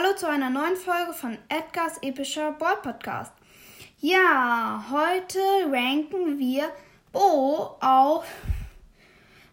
Hallo zu einer neuen Folge von Edgars epischer Board Podcast. Ja, heute ranken wir Bo auf,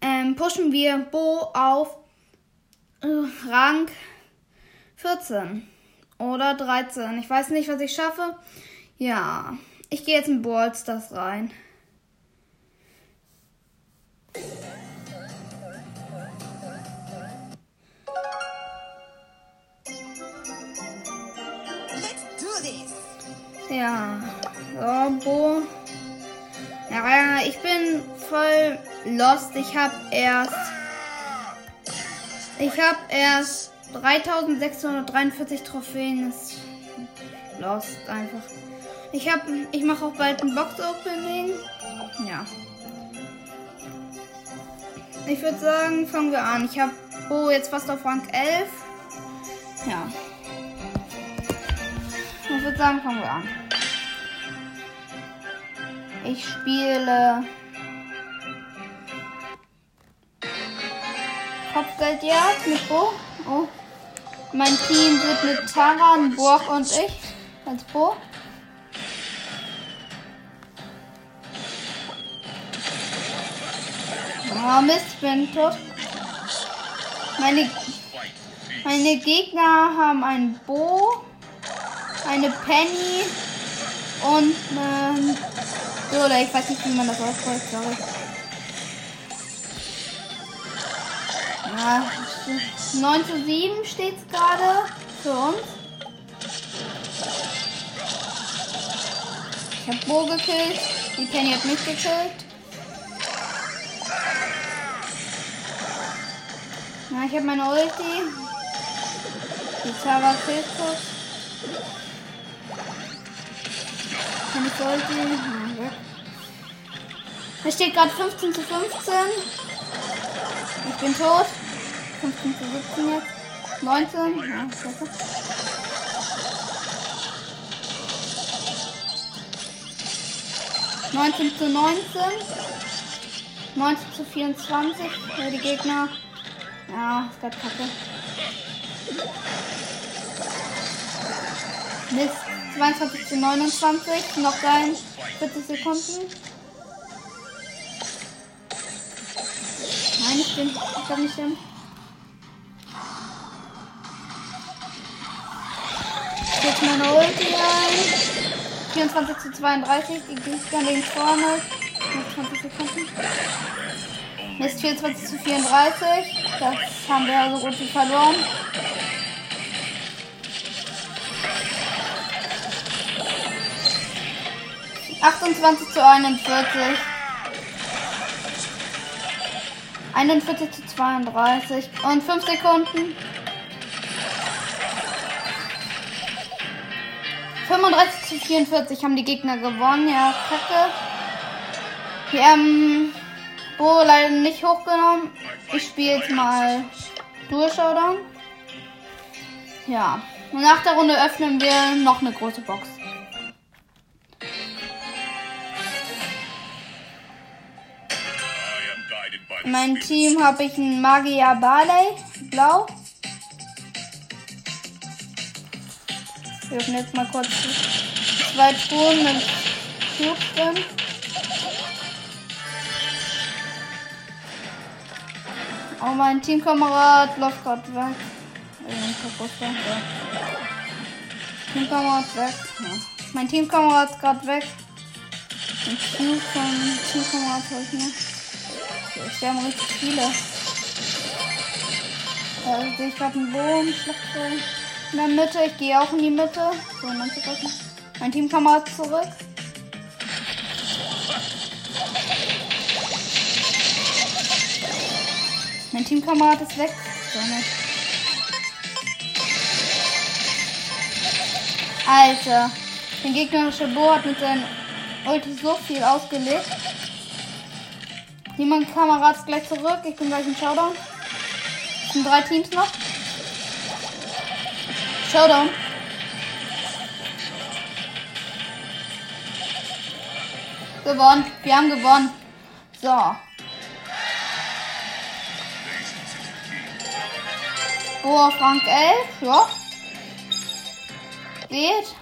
ähm, pushen wir Bo auf äh, Rang 14 oder 13. Ich weiß nicht, was ich schaffe. Ja, ich gehe jetzt in Ballstars rein. Ja, so, Bo. Ja, ich bin voll lost. Ich habe erst. Ich habe erst 3643 Trophäen. Ist lost einfach. Ich habe. Ich mache auch bald ein Box-Opening. Ja. Ich würde sagen, fangen wir an. Ich habe Bo jetzt fast auf Rang 11. Ja. Ich würde sagen, fangen wir an. Ich spiele Kopfgeldjagd mit Bo. Oh. Mein Team wird mit Taran, Burg und ich als Bo. Oh Mist, bin tot. Meine, meine Gegner haben ein Bo, eine Penny und eine oder ich weiß nicht, wie man das ausspricht, sorry. Ja, 9 zu 7 steht es gerade für uns. Ich habe Bo gekillt, die Penny hat mich gekillt. Ja, ich habe meine Ulti. Die Zara killt kurz. Ich Ulti? Es steht gerade 15 zu 15. Ich bin tot. 15 zu 17 jetzt. 19. Ja, scheiße. Neunzehn zu 19. 19 zu 24 für die Gegner. Ja, ist gerade kacke. Mist. 22 zu 29. Noch sein. 40 Sekunden. Nein, ich bin. Ich glaube nicht hin. Jetzt meine Ulti ein. 24 zu 32. Die Gegner links vorne. Noch 20 Sekunden. Mist 24 zu 34. Das haben wir ja so gut verloren. Achtundzwanzig zu einundvierzig. 41 zu 32 und 5 Sekunden. 35 zu 44 haben die Gegner gewonnen. Ja, kacke. Die haben Bo leider nicht hochgenommen. Ich spiele jetzt mal Durchschaudown. Ja. Und nach der Runde öffnen wir noch eine große Box. Mein Team habe ich einen Magier Barley, blau. Wir öffnen jetzt mal kurz zwei Truhen mit Cubes drin. Oh, mein Teamkamerad läuft gerade weg. Teamkamerad weg. Ja. Mein Teamkamerad ist gerade weg. Den Cube Teamkamerad habe ich mir. Es sterben richtig viele. Da ich gerade einen Bogen, Schlachtfeld. In der Mitte, ich gehe auch in die Mitte. So, mein Teamkamerad zurück. Mein Teamkamerad ist weg. So, nicht. Alter, der gegnerische Bo hat mit seinem Ulti so viel ausgelegt. Niemand Kamerad ist gleich zurück. Ich bin gleich im Showdown. Es sind drei Teams noch. Showdown. Gewonnen. Wir haben gewonnen. So. Boah, Frank 11. Ja. Geht.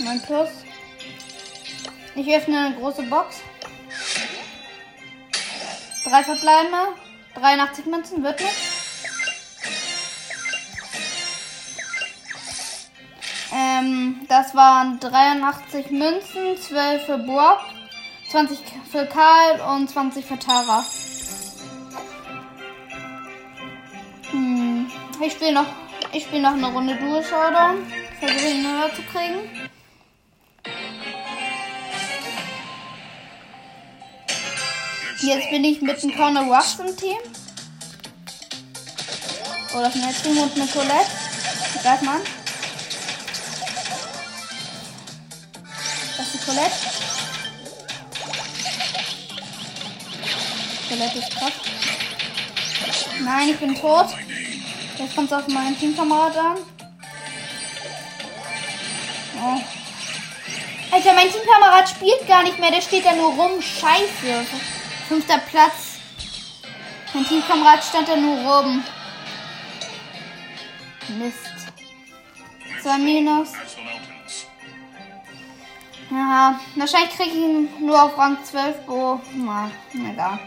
Mein Plus. Ich öffne eine große Box. Drei verbleibende. 83 Münzen wird nicht. Ähm, das waren 83 Münzen, 12 für Burg, 20 für Karl und 20 für Tara. Hm, ich spiele noch, ich spiele noch eine Runde Dual Showdown. Versuche ihn höher zu kriegen. Jetzt bin ich mit dem Corner Ruffs im Team. Oh, ein Team und eine Colette. Sag mal. Das ist die Colette. Colette ist krass. Nein, ich bin tot. Jetzt kommt es auf meinen Teamkamerad an. Oh. Alter, mein Teamkamerad spielt gar nicht mehr. Der steht da nur rum. Scheiße. Fünfter Platz. Mein Teamkamerad stand da nur rum. Mist. Zwei Minus. Ja, wahrscheinlich kriege ich ihn nur auf Rang 12. Oh, na, egal.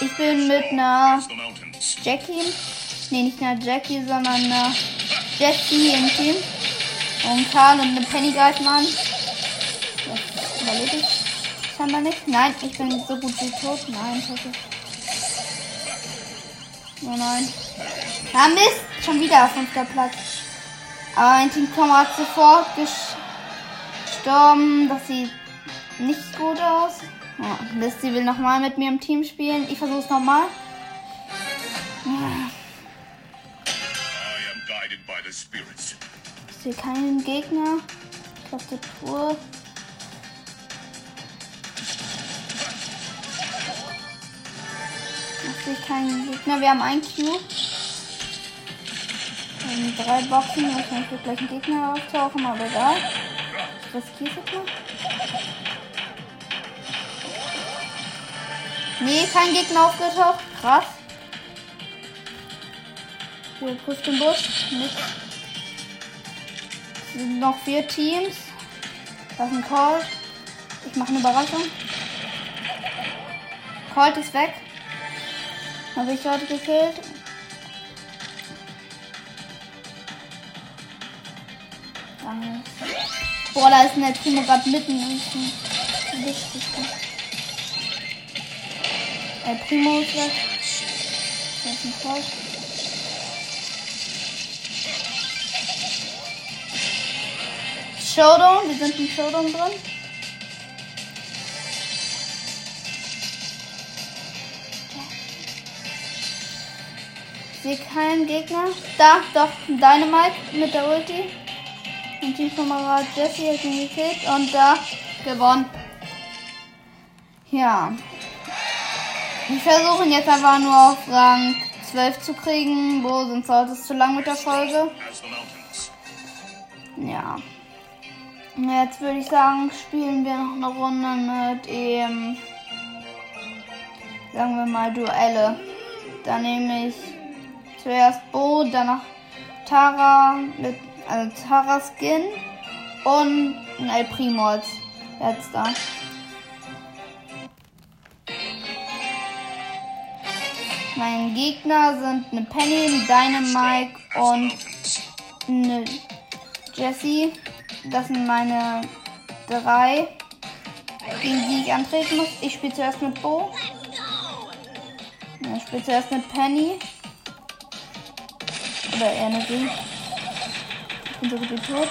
Ich bin mit einer Jackie Nee, nicht eine Jackie, sondern eine Jessie im Team. Und Karl und eine Penny greifen an. Das überlebe ich scheinbar nicht. Nein, ich bin so gut wie tot. Nein, hoffe. Oh nein. Na Mist, schon wieder fünfter Platz. Aber mein Teamkamerad sofort gestorben. Das sieht nicht gut aus. Oh, Mist, sie will nochmal mit mir im Team spielen. Ich versuche es nochmal. Ich sehe keinen Gegner. Tastatur. Ich sehe keinen Gegner. Wir haben einen Cube. Haben drei Boxen. Wahrscheinlich wird gleich ein Gegner auftauchen, aber egal. Ich riskiere es mal. Nee, kein Gegner aufgetaucht. Krass. Hier, prüft den Busch. Nichts sind noch vier Teams. Das ist ein Call. Ich mache eine Überraschung. Colt ist weg. Habe ich Leute gekillt. Boah, da ist ein Primo gerade mitten im El Primo ist weg. Da ist ein Colt. Showdown. Wir sind im Showdown drin. Ich sehe keinen Gegner. Da, doch, Dynamite mit der Ulti. Und Teamkamerad Jesse hat ihn gekillt. Und da, gewonnen. Ja. Ich versuche jetzt einfach nur auf Rang 12 zu kriegen. Wo sonst sollte es zu lang mit der Folge. Ja. Jetzt würde ich sagen, spielen wir noch eine Runde mit eben, sagen wir mal, Duelle. Dann nehme ich zuerst Bo, danach Tara mit, also Tara Skin und ein El Primo als letzter. Mein Gegner sind eine Penny, ein Dynamite und eine Jessie. Das sind meine drei, gegen die ich antreten muss. Ich spiele zuerst mit Bo. ich spiele zuerst mit Penny. Oder eher mit. Ich bin so gut wie tot.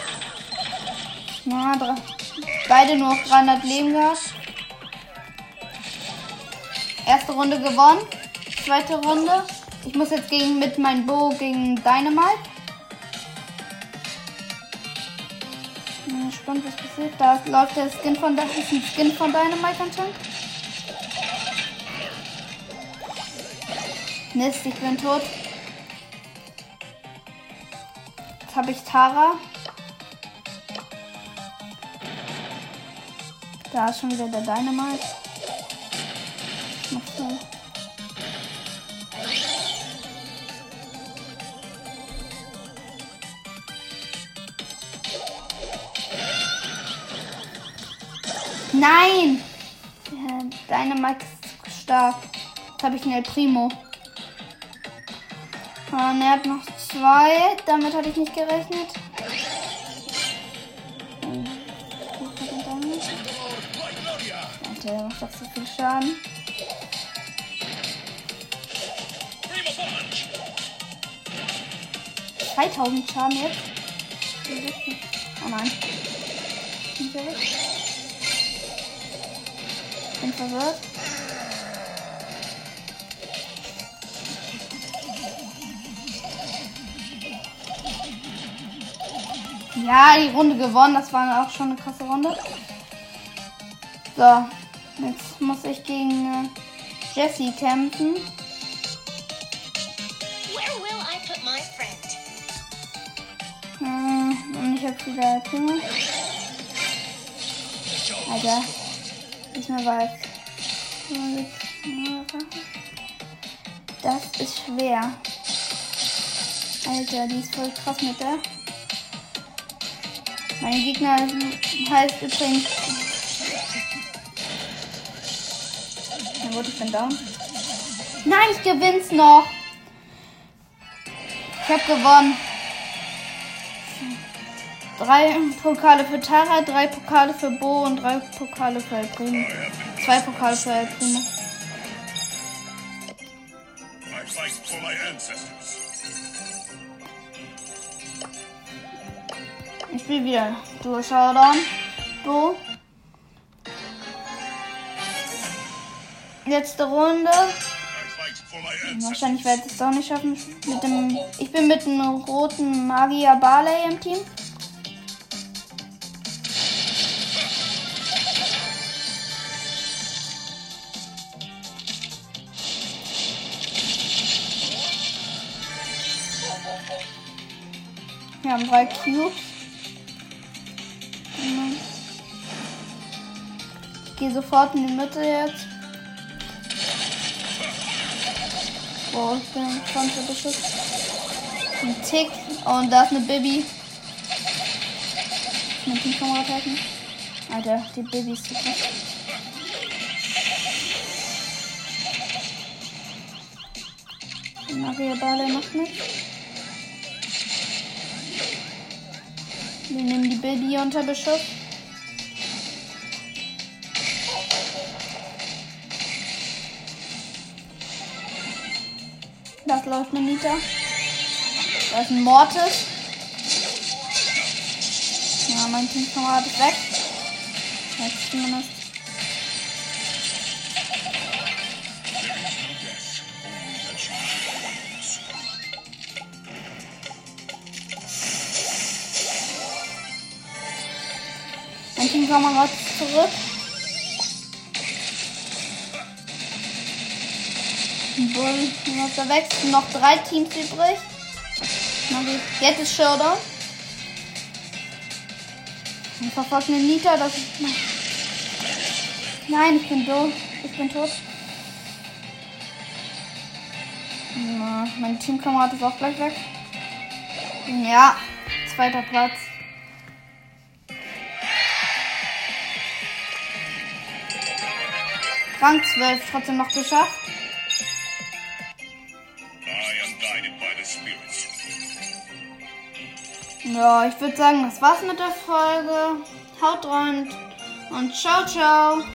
Na, drei. beide nur auf 300 Leben gehabt. Erste Runde gewonnen. Zweite Runde. Ich muss jetzt gegen mit meinem Bo gegen Dynamite. Gespannt, was passiert. Da läuft der Skin von das ist ein Skin von Dynamite anscheinend. Mist, ich bin tot. Jetzt habe ich Tara. Da ist schon wieder der Dynamite. Nein! Der Dynamite ist stark. Jetzt habe ich einen Primo. Und er hat noch zwei. Damit hatte ich nicht gerechnet. Alter, der macht doch so viel Schaden. Zweitausend Schaden jetzt. Oh nein. Verwirrt. Ja, die Runde gewonnen. Das war auch schon eine krasse Runde. So, jetzt muss ich gegen äh, Jesse kämpfen. Äh, und ich hab wieder Timo. Alter, diesmal war es. Das ist schwer. Alter, die ist voll krass mit der. Mein Gegner heißt übrigens. Na gut, ich bin down. Nein, ich gewinn's noch. Ich hab gewonnen. Drei Pokale für Tara, drei Pokale für Bo und drei Pokale für El Primo. Zwei Pokale für El Primo. Ich spiele wieder Duo Showdown. Du. Letzte Runde. Wahrscheinlich werde ich es auch nicht schaffen. Mit dem, ich bin mit einem roten Magier Barley im Team. Haben drei Cubes. Ich gehe sofort in die Mitte jetzt. Boah, ich bin schon beschützt. Ein Tick. Oh, und da ist eine Bibi. Mein Teamkamerad halten. Alter, die Bibi ist super. Maria Barley macht nichts. Wir nehmen die Bibi unter Beschuss. Das läuft eine Nita. Da ist ein Mortis. Ja, mein Teamkamerad ist weg. Jetzt zumindest. Ist zurück. Bull, da wächst. Noch drei Teams übrig. Jetzt ist Showdown. Und verfolgt eine Nita, das ist. Nein, ich bin doof. Ich bin tot. Na, mein Teamkamerad ist auch gleich weg. Ja, zweiter Platz. Rang 12 trotzdem noch geschafft. Ja, ich würde sagen, das war's mit der Folge. Haut rein und ciao, ciao.